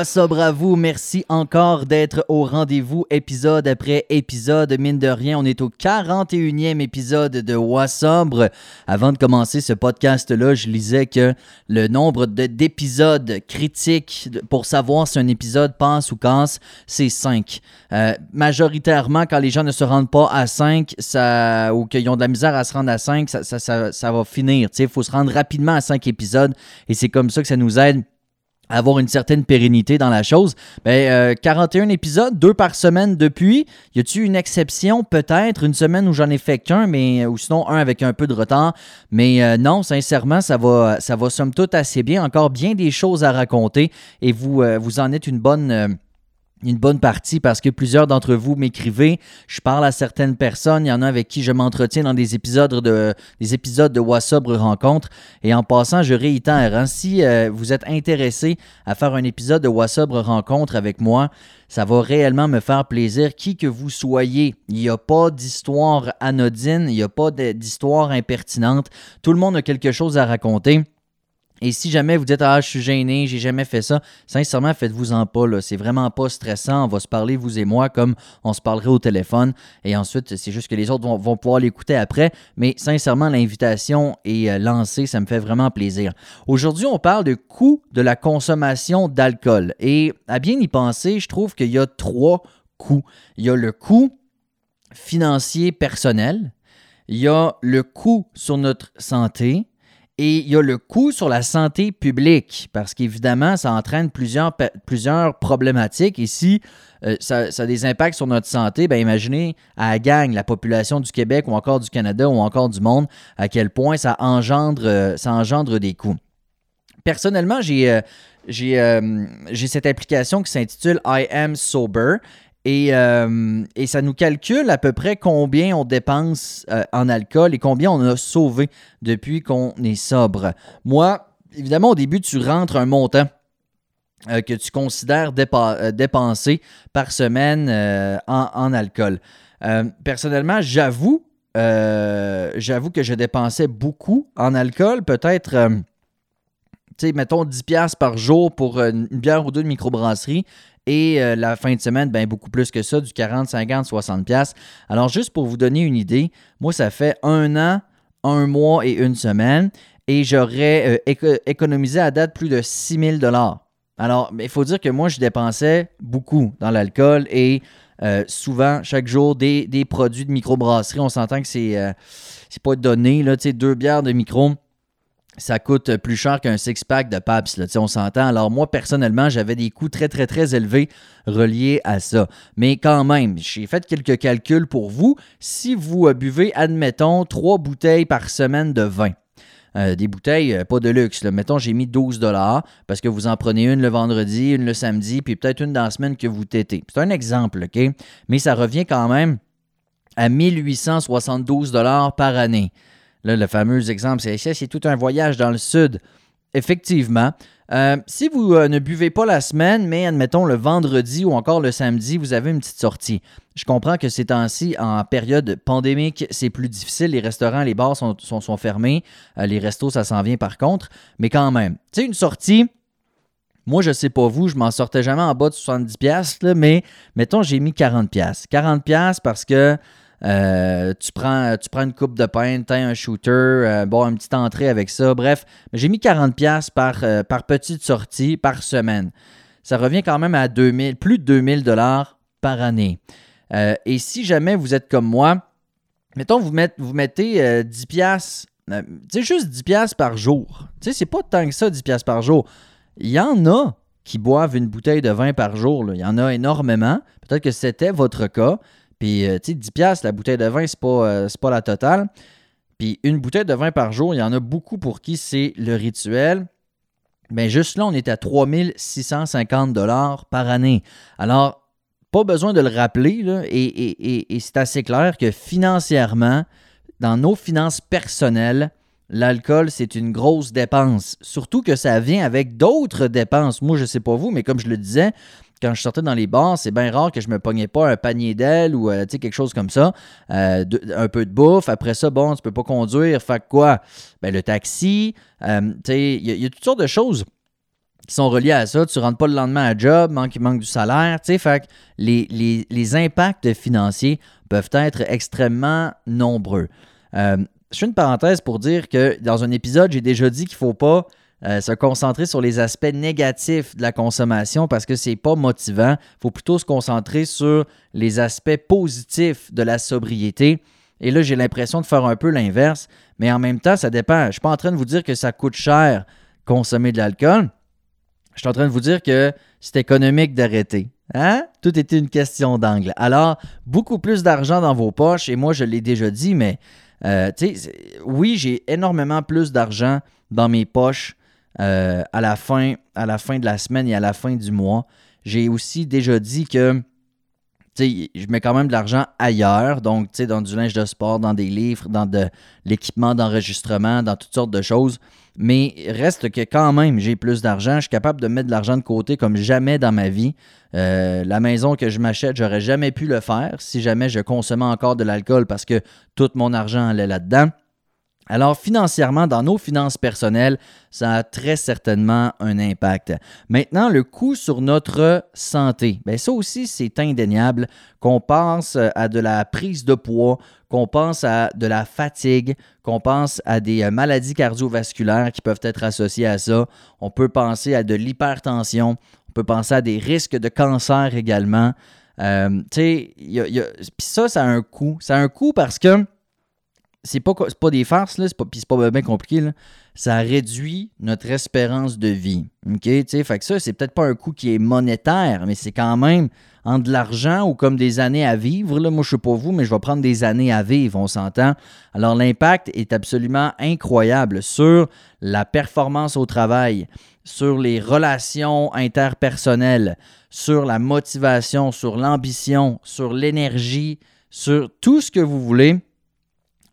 What's à vous? Merci encore d'être au rendez-vous épisode après épisode. Mine de rien, on est au 41e épisode de What's Up. Avant de commencer ce podcast-là, je lisais que le nombre d'épisodes critiques pour savoir si un épisode passe ou casse, c'est 5. Euh, majoritairement, quand les gens ne se rendent pas à 5 ça, ou qu'ils ont de la misère à se rendre à 5, ça, ça, ça va finir. Il faut se rendre rapidement à 5 épisodes et c'est comme ça que ça nous aide avoir une certaine pérennité dans la chose. Ben, 41 euh, épisodes, deux par semaine depuis. Y a-t-il une exception? Peut-être une semaine où j'en ai fait qu'un, mais ou sinon un avec un peu de retard. Mais euh, non, sincèrement, ça va, ça va somme toute assez bien. Encore bien des choses à raconter et vous, euh, vous en êtes une bonne une bonne partie parce que plusieurs d'entre vous m'écrivez, je parle à certaines personnes, il y en a avec qui je m'entretiens dans des épisodes de des épisodes de Rencontre et en passant, je réitère, hein, si euh, vous êtes intéressé à faire un épisode de Wassobre Rencontre avec moi, ça va réellement me faire plaisir qui que vous soyez. Il n'y a pas d'histoire anodine, il n'y a pas d'histoire impertinente. Tout le monde a quelque chose à raconter. Et si jamais vous dites Ah, je suis gêné, j'ai jamais fait ça, sincèrement, faites-vous-en pas. C'est vraiment pas stressant. On va se parler, vous et moi, comme on se parlerait au téléphone. Et ensuite, c'est juste que les autres vont, pouvoir l'écouter après. Mais sincèrement, l'invitation est euh, lancée. Ça me fait vraiment plaisir. Aujourd'hui, on parle de coût de la consommation d'alcool. Et à bien y penser, je trouve qu'il y a trois coûts. Il y a le coût financier personnel. Il y a le coût sur notre santé et il y a le coût sur la santé publique, parce qu'évidemment, ça entraîne plusieurs, plusieurs problématiques. Et si euh, ça, a des impacts sur notre santé, bien imaginez à la gang, la population du Québec ou encore du Canada ou encore du monde, à quel point ça engendre, euh, ça engendre des coûts. Personnellement, j'ai euh, j'ai cette application qui s'intitule I Am Sober euh, et, ça nous calcule à peu près combien on dépense euh, en alcool et combien on a sauvé depuis qu'on est sobre. Moi, évidemment, au début, tu rentres un montant euh, que tu considères dépenser par semaine en, alcool. personnellement, j'avoue, j'avoue que je dépensais beaucoup en alcool, peut-être mettons 10$ par jour pour une bière ou deux de microbrasserie. Et euh, la fin de semaine, ben, beaucoup plus que ça, du 40, 50, 60 pièces. Alors, juste pour vous donner une idée, moi, ça fait un an, un mois et une semaine, et j'aurais euh, économisé à date plus de 6 000 Alors, il faut dire que moi, je dépensais beaucoup dans l'alcool et euh, souvent, chaque jour, des, produits de microbrasserie. On s'entend que c'est c'est pas donné, là, deux bières de micro ça coûte plus cher qu'un six-pack de Paps, là, on s'entend. Alors moi, personnellement, j'avais des coûts très, très, très élevés reliés à ça. Mais quand même, j'ai fait quelques calculs pour vous. Si vous euh, buvez, admettons, trois bouteilles par semaine de vin, euh, des bouteilles, euh, pas de luxe. Mettons, j'ai mis 12 dollars parce que vous en prenez une le vendredi, une le samedi, puis peut-être une dans la semaine que vous tétez. C'est un exemple, OK? Mais ça revient quand même à 1872 dollars par année. Le fameux exemple, c'est c'est tout un voyage dans le sud. Effectivement. Euh, si vous euh, ne buvez pas la semaine, mais admettons le vendredi ou encore le samedi, vous avez une petite sortie. Je comprends que ces temps-ci, en période pandémique, c'est plus difficile. Les restaurants, les bars sont, sont, fermés. Euh, les restos, ça s'en vient par contre. Mais quand même, tu sais, une sortie, moi, je sais pas vous, je m'en sortais jamais en bas de 70$, mais mettons, j'ai mis 40$. 40$ parce que euh, tu, prends, tu prends une coupe de pain, un shooter, euh, bon, une petite entrée avec ça. Bref, j'ai mis 40$ par, euh, par petite sortie par semaine. Ça revient quand même à 2000, plus de 2000 dollars par année. et si jamais vous êtes comme moi, mettons, vous, vous mettez 10 pièces c'est juste 10 pièces par jour. Tu c'est pas tant que ça, 10 pièces par jour. Il y en a qui boivent une bouteille de vin par jour. Il y en a énormément. Peut-être que c'était votre cas. Puis, euh, tu sais, 10$, la bouteille de vin, c'est pas, euh, pas la totale. Puis, une bouteille de vin par jour, il y en a beaucoup pour qui c'est le rituel. Mais juste là, on est à 3650 dollars par année. Alors, pas besoin de le rappeler, là, et, et c'est assez clair que financièrement, dans nos finances personnelles, l'alcool, c'est une grosse dépense. Surtout que ça vient avec d'autres dépenses. Moi, je ne sais pas vous, mais comme je le disais, quand je sortais dans les bars, c'est bien rare que je me pognais pas un panier d'ailes ou euh, quelque chose comme ça. Euh, un peu de bouffe. Après ça, bon, tu peux pas conduire. Fait quoi? Ben, le taxi. Euh, il y, a toutes sortes de choses qui sont reliés à ça. Tu rentres pas le lendemain à job, manque, il manque du salaire. Fait les, les, impacts financiers peuvent être extrêmement nombreux. Je fais une parenthèse pour dire que dans un épisode, j'ai déjà dit qu'il faut pas euh, se concentrer sur les aspects négatifs de la consommation parce que c'est pas motivant. Il faut plutôt se concentrer sur les aspects positifs de la sobriété. Et là, j'ai l'impression de faire un peu l'inverse, mais en même temps, ça dépend. Je ne suis pas en train de vous dire que ça coûte cher consommer de l'alcool. Je suis en train de vous dire que c'est économique d'arrêter. Hein? Tout était une question d'angle. Alors, beaucoup plus d'argent dans vos poches, et moi, je l'ai déjà dit, mais euh, oui, j'ai énormément plus d'argent dans mes poches euh, à, la fin, de la semaine et à la fin du mois. J'ai aussi déjà dit que je mets quand même de l'argent ailleurs, donc dans du linge de sport, dans des livres, dans de l'équipement d'enregistrement, dans toutes sortes de choses. Mais reste que quand même, j'ai plus d'argent. Je suis capable de mettre de l'argent de côté comme jamais dans ma vie. Euh, la maison que je m'achète, j'aurais jamais pu le faire si jamais je consommais encore de l'alcool parce que tout mon argent allait là-dedans. Alors financièrement, dans nos finances personnelles, ça a très certainement un impact. Maintenant, le coût sur notre santé, bien ça aussi c'est indéniable. Qu'on pense à de la prise de poids, qu'on pense à de la fatigue, qu'on pense à des euh, maladies cardiovasculaires qui peuvent être associées à ça. On peut penser à de l'hypertension, on peut penser à des risques de cancer également. Euh, tu sais, ça, ça a un coût. Ça a un coût parce que c'est pas, pas des farces, là, c'est pas, pas bien compliqué. Ça réduit notre espérance de vie. OK? Fait que ça, c'est peut-être pas un coût qui est monétaire, mais c'est quand même en de l'argent ou comme des années à vivre. Là. Moi, je sais pas vous, mais je vais prendre des années à vivre, on s'entend. Alors, l'impact est absolument incroyable sur la performance au travail, sur les relations interpersonnelles, sur la motivation, sur l'ambition, sur l'énergie, sur tout ce que vous voulez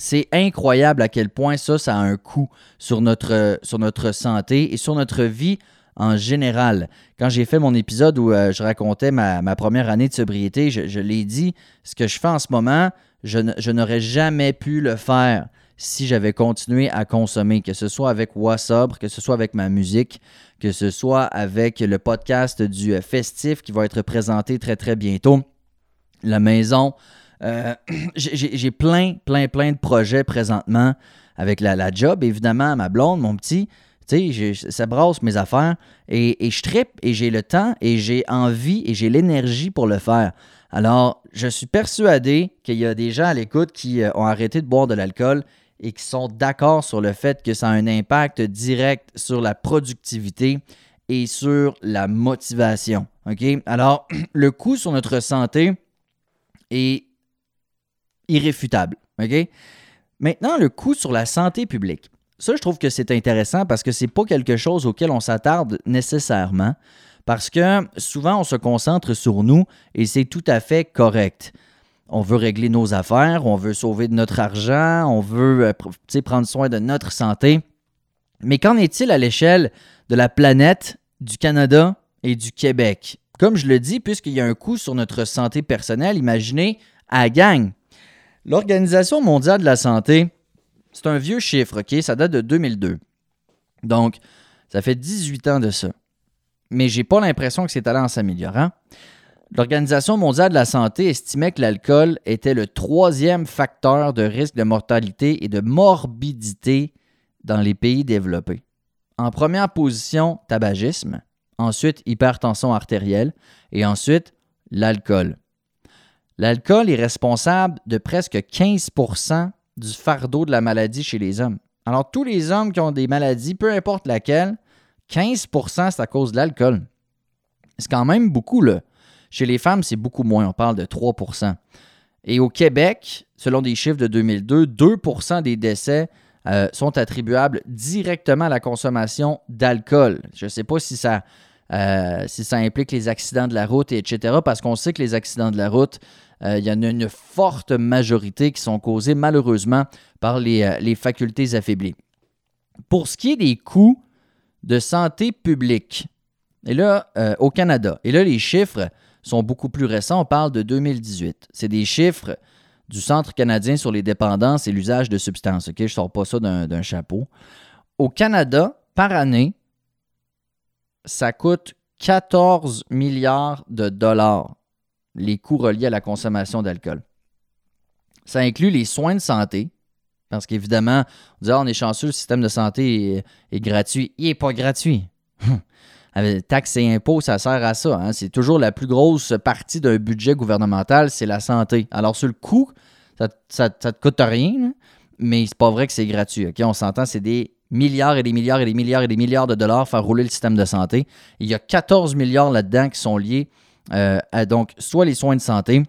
c'est incroyable à quel point ça, ça a un coût sur notre, santé et sur notre vie en général. Quand j'ai fait mon épisode où euh, je racontais ma, première année de sobriété, je, l'ai dit, ce que je fais en ce moment, je, n'aurais jamais pu le faire si j'avais continué à consommer, que ce soit avec Wassobre, que ce soit avec ma musique, que ce soit avec le podcast du euh, festif qui va être présenté très très bientôt. La maison, euh, j'ai plein, plein, plein de projets présentement avec la, job, évidemment, ma blonde, mon petit. Ça brasse mes affaires et, et je trippe et j'ai le temps et j'ai envie et j'ai l'énergie pour le faire. Alors, je suis persuadé qu'il y a des gens à l'écoute qui euh, ont arrêté de boire de l'alcool et qui sont d'accord sur le fait que ça a un impact direct sur la productivité et sur la motivation. Alors, le coût sur notre santé est irréfutable. Maintenant, le coût sur la santé publique. Ça, je trouve que c'est intéressant parce que c'est pas quelque chose auquel on s'attarde nécessairement. Parce que souvent, on se concentre sur nous et c'est tout à fait correct. On veut régler nos affaires, on veut sauver de notre argent, on veut euh, prendre soin de notre santé. Mais qu'en est-il à l'échelle de la planète, du Canada et du Québec? Comme je le dis, puisqu'il y a un coût sur notre santé personnelle, imaginez à gang, L'Organisation mondiale de la santé, c'est un vieux chiffre, OK? Ça date de 2002. Donc, ça fait 18 ans de ça. Mais j'ai pas l'impression que c'est allé en s'améliorant. L'Organisation mondiale de la santé estimait que l'alcool était le troisième facteur de risque de mortalité et de morbidité dans les pays développés. En première position, tabagisme, ensuite hypertension artérielle et ensuite l'alcool. L'alcool est responsable de presque 15% du fardeau de la maladie chez les hommes. Alors, tous les hommes qui ont des maladies, peu importe laquelle, 15% c'est à cause de l'alcool. C'est quand même beaucoup, là. Chez les femmes, c'est beaucoup moins. On parle de 3% Et au Québec, selon des chiffres de 2002, 2% des décès euh, sont attribuables directement à la consommation d'alcool. Je ne sais pas si ça, euh, si ça implique les accidents de la route, etc., parce qu'on sait que les accidents de la route, euh, il y en a une forte majorité qui sont causées malheureusement par les, euh, facultés affaiblies. Pour ce qui est des coûts de santé publique, et là, euh, au Canada, et là, les chiffres sont beaucoup plus récents, on parle de 2018. C'est des chiffres du Centre canadien sur les dépendances et l'usage de substances. Je ne sors pas ça d'un chapeau. Au Canada, par année, ça coûte 14 milliards de dollars, les coûts reliés à la consommation d'alcool. Ça inclut les soins de santé, parce qu'évidemment, on dit ah, on est chanceux, le système de santé est, gratuit. Il n'est pas gratuit. Taxes et impôts, ça sert à ça. Hein. C'est toujours la plus grosse partie d'un budget gouvernemental, c'est la santé. Alors, sur le coût, ça ne te coûte rien, mais c'est pas vrai que c'est gratuit. On s'entend, c'est des milliards et des milliards et des milliards et des milliards de dollars faire rouler le système de santé. Il y a 14 milliards là-dedans qui sont liés euh, donc soit les soins de santé,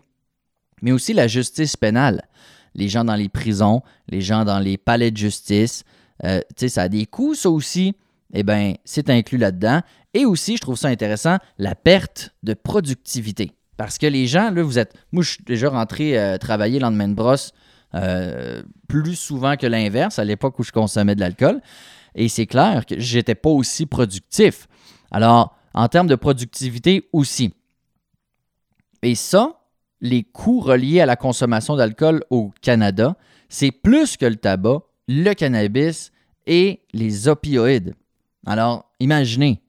mais aussi la justice pénale. Les gens dans les prisons, les gens dans les palais de justice. Euh, ça a des coûts, ça aussi. Eh bien, c'est inclus là-dedans. Et aussi, je trouve ça intéressant, la perte de productivité. Parce que les gens, là, vous êtes. Moi, je suis déjà rentré euh, travailler lendemain de brosse euh, plus souvent que l'inverse à l'époque où je consommais de l'alcool. Et c'est clair que j'étais pas aussi productif. Alors, en termes de productivité aussi. Et ça, les coûts reliés à la consommation d'alcool au Canada, c'est plus que le tabac, le cannabis et les opioïdes. Alors, imaginez,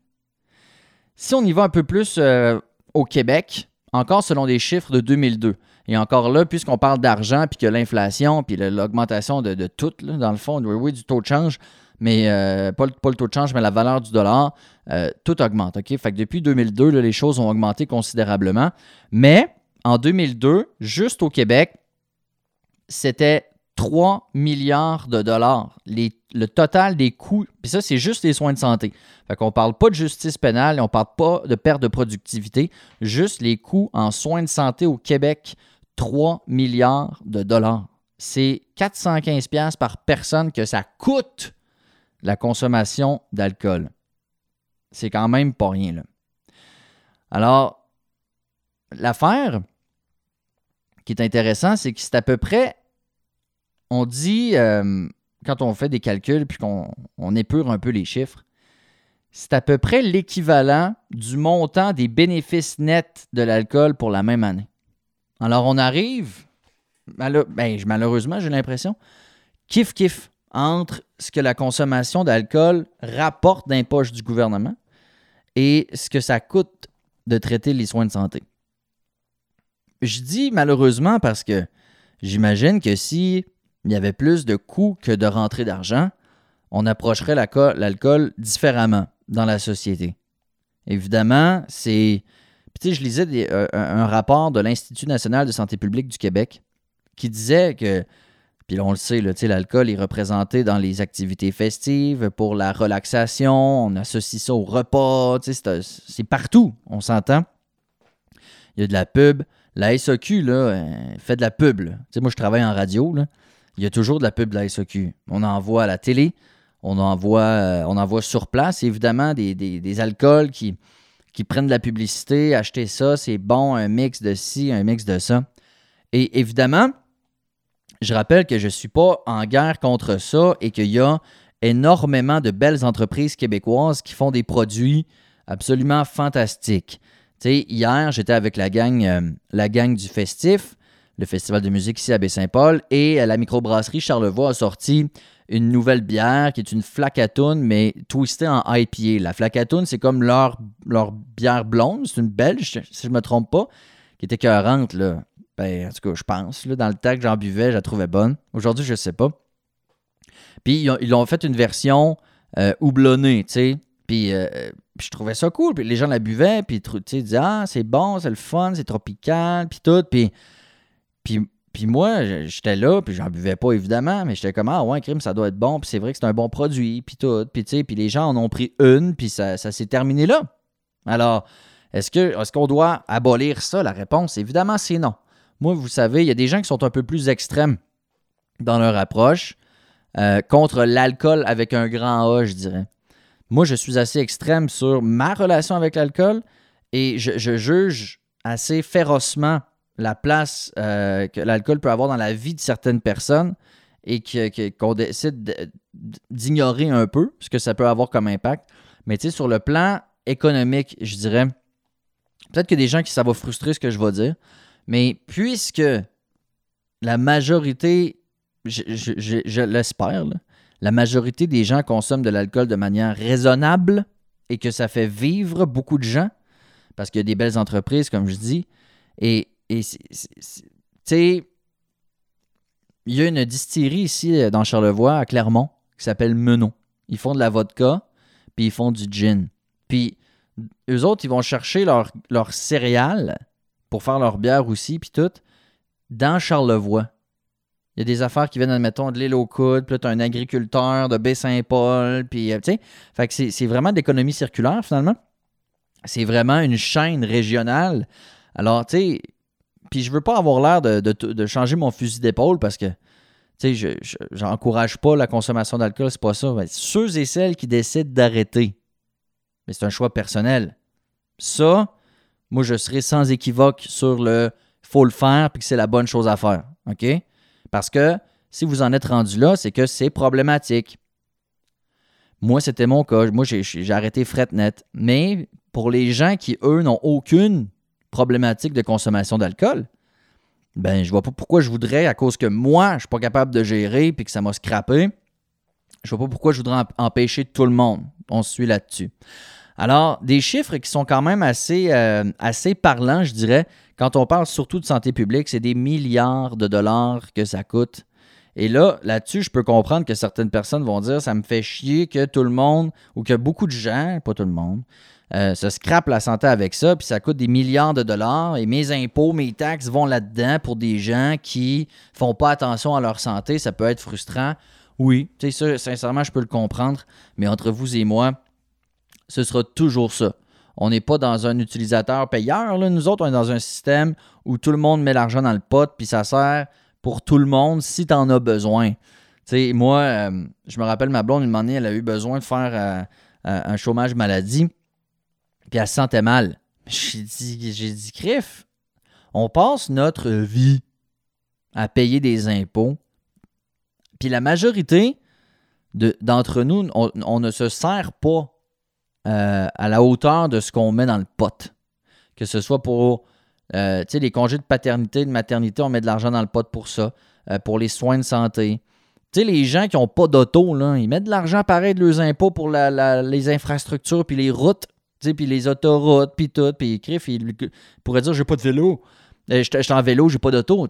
si on y va un peu plus euh, au Québec, encore selon des chiffres de 2002, et encore là, puisqu'on parle d'argent, puis que l'inflation, puis l'augmentation de, tout, dans le fond, oui, du taux de change, mais euh, pas, le, taux de change, mais la valeur du dollar, euh, tout augmente. Fait que depuis 2002, les choses ont augmenté considérablement. Mais en 2002, juste au Québec, c'était 3 milliards de dollars. le total des coûts, puis ça, c'est juste les soins de santé. Fait qu'on ne parle pas de justice pénale, on ne parle pas de perte de productivité, juste les coûts en soins de santé au Québec 3 milliards de dollars. C'est 415 pièces par personne que ça coûte la consommation d'alcool. C'est quand même pas rien. Alors, l'affaire qui est intéressante, c'est que c'est à peu près, on dit, euh, quand on fait des calculs puis qu'on on épure un peu les chiffres, c'est à peu près l'équivalent du montant des bénéfices nets de l'alcool pour la même année. Alors, on arrive, ben, malheureusement, j'ai l'impression, kiff-kiff entre ce que la consommation d'alcool rapporte d'un poche du gouvernement et ce que ça coûte de traiter les soins de santé. Je dis malheureusement parce que j'imagine que si il y avait plus de coûts que de rentrées d'argent, on approcherait l'alcool différemment dans la société. Évidemment, c'est puis, je lisais euh, un, rapport de l'Institut national de santé publique du Québec qui disait que, puis on le sait, l'alcool est représenté dans les activités festives, pour la relaxation, on associe ça au repas, c'est partout, on s'entend. Il y a de la pub. La SOQ, là, euh, fait de la pub. Moi, je travaille en radio, là. Il y a toujours de la pub de la SOQ. On en voit à la télé, on en voit, euh, on sur place, évidemment, des, des alcools qui, qui prennent de la publicité, acheter ça, c'est bon, un mix de ci, un mix de ça. Et évidemment, je rappelle que je ne suis pas en guerre contre ça et qu'il y a énormément de belles entreprises québécoises qui font des produits absolument fantastiques. hier, j'étais avec la gang, euh, la gang du Festif, le festival de musique ici à Baie-Saint-Paul, et la microbrasserie Charlevoix a sorti une nouvelle bière qui est une flacatoune, mais twistée en IPA. La flacatoune, c'est comme leur, bière blonde. C'est une belge, si je ne me trompe pas, qui était cohérente, là. Ben, en tout cas, je pense. Là, dans le temps que j'en buvais, je la trouvais bonne. Aujourd'hui, je ne sais pas. Puis, ils ont, fait une version euh, houblonnée, tu sais. Puis, euh, puis, je trouvais ça cool. Puis les gens la buvaient, puis ils disaient Ah, c'est bon, c'est le fun, c'est tropical, puis tout. Puis, puis puis moi, j'étais là, puis j'en buvais pas évidemment, mais j'étais comme Ah ouais, crime, ça doit être bon, puis c'est vrai que c'est un bon produit, puis tout. Puis tu sais, puis les gens en ont pris une, puis ça, s'est terminé là. Alors, est-ce que est-ce qu'on doit abolir ça? La réponse, évidemment, c'est non. Moi, vous savez, il y a des gens qui sont un peu plus extrêmes dans leur approche euh, contre l'alcool avec un grand A, je dirais. Moi, je suis assez extrême sur ma relation avec l'alcool et je, juge assez férocement la place euh, que l'alcool peut avoir dans la vie de certaines personnes et qu'on décide d'ignorer un peu ce que ça peut avoir comme impact. Mais tu sais, sur le plan économique, je dirais, peut-être que des gens qui ça va frustrer ce que je vais dire, mais puisque la majorité, je, l'espère, la majorité des gens consomment de l'alcool de manière raisonnable, et que ça fait vivre beaucoup de gens parce qu'il y a des belles entreprises, comme je dis. Et, tu sais, il y a une distillerie ici euh, dans Charlevoix, à Clermont, qui s'appelle Menon. Ils font de la vodka, puis ils font du gin. Puis eux autres, ils vont chercher leur, céréales pour faire leur bière aussi, puis tout, dans Charlevoix. Il y a des affaires qui viennent, admettons, de l'île aux coudes, puis là, as un agriculteur de Baie-Saint-Paul, puis, euh, tu sais, fait que c'est vraiment de l'économie circulaire, finalement. C'est vraiment une chaîne régionale. Alors, tu sais, puis je veux pas avoir l'air de, changer mon fusil d'épaule parce que, tu sais, je j'encourage pas la consommation d'alcool, c'est pas ça. ceux et celles qui décident d'arrêter, mais c'est un choix personnel. Ça, moi, je serai sans équivoque sur le faut le faire puis que c'est la bonne chose à faire. Parce que si vous en êtes rendu là, c'est que c'est problématique. Moi, c'était mon cas. Moi, j'ai arrêté fret net. Mais pour les gens qui, eux, n'ont aucune problématique de consommation d'alcool, ben, je vois pas pourquoi je voudrais, à cause que moi, je suis pas capable de gérer puis que ça m'a scrappé, je vois pas pourquoi je voudrais empêcher tout le monde. On se suit là-dessus. Alors, des chiffres qui sont quand même assez, euh, assez parlants, je dirais, quand on parle surtout de santé publique, c'est des milliards de dollars que ça coûte. Et là, là-dessus, je peux comprendre que certaines personnes vont dire ça me fait chier que tout le monde, ou que beaucoup de gens, pas tout le monde, euh, se scrape la santé avec ça, puis ça coûte des milliards de dollars, et mes impôts, mes taxes vont là-dedans pour des gens qui font pas attention à leur santé, ça peut être frustrant. Oui, tu sais, sincèrement, je peux le comprendre, mais entre vous et moi, ce sera toujours ça. On n'est pas dans un utilisateur payeur, nous autres, on est dans un système où tout le monde met l'argent dans le pot, puis ça sert pour tout le monde si tu en as besoin. Tu sais, moi, euh, je me rappelle, ma blonde, une année, elle a eu besoin de faire euh, un chômage maladie puis elle se sentait mal. J'ai dit, j'ai dit, Criff, on passe notre vie à payer des impôts. Puis la majorité d'entre nous, on, ne se sert pas euh, à la hauteur de ce qu'on met dans le pot. Que ce soit pour euh, les congés de paternité, de maternité, on met de l'argent dans le pot pour ça. Euh, pour les soins de santé. Les gens qui n'ont pas d'auto, ils mettent de l'argent pareil de leurs impôts pour les infrastructures puis les routes puis les autoroutes, puis tout, puis Criff, il, pourrait dire j'ai pas de vélo. Je suis en vélo, j'ai pas d'auto.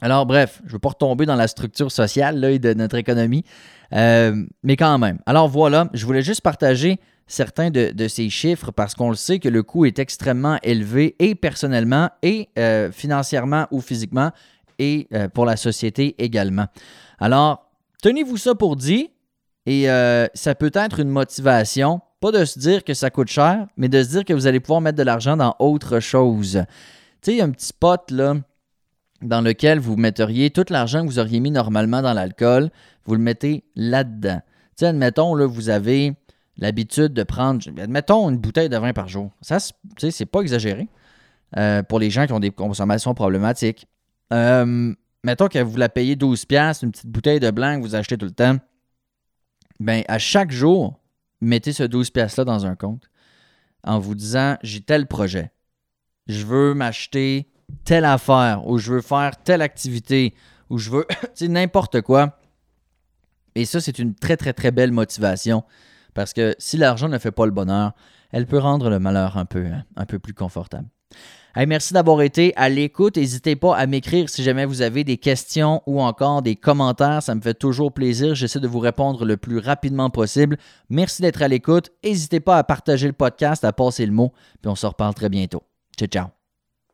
Alors, bref, je ne veux pas retomber dans la structure sociale là, de notre économie, mais quand même. Alors voilà, je voulais juste partager certains de, ces chiffres parce qu'on le sait que le coût est extrêmement élevé et personnellement et euh, financièrement ou physiquement et pour la société également. Alors, tenez-vous ça pour dit et ça peut être une motivation pas de se dire que ça coûte cher, mais de se dire que vous allez pouvoir mettre de l'argent dans autre chose. Tu sais, un petit pot là dans lequel vous metteriez tout l'argent que vous auriez mis normalement dans l'alcool, vous le mettez là-dedans. Tu sais, admettons, là, vous avez l'habitude de prendre, admettons, une bouteille de vin par jour. Ça, c'est pas exagéré euh, pour les gens qui ont des consommations problématiques. Euh, mettons que vous la payez 12$, une petite bouteille de blanc que vous achetez tout le temps. Bien, à chaque jour, mettez ce 12 pièces-là dans un compte en vous disant j'ai tel projet. Je veux m'acheter telle affaire ou je veux faire telle activité ou je veux n'importe quoi. Et ça, c'est une très, très, très belle motivation parce que si l'argent ne fait pas le bonheur, elle peut rendre le malheur un peu, plus confortable merci d'avoir été à l'écoute. N'hésitez pas à m'écrire si jamais vous avez des questions ou encore des commentaires. Ça me fait toujours plaisir. J'essaie de vous répondre le plus rapidement possible. Merci d'être à l'écoute. N'hésitez pas à partager le podcast, à passer le mot. Puis on se reparle très bientôt. Ciao, ciao.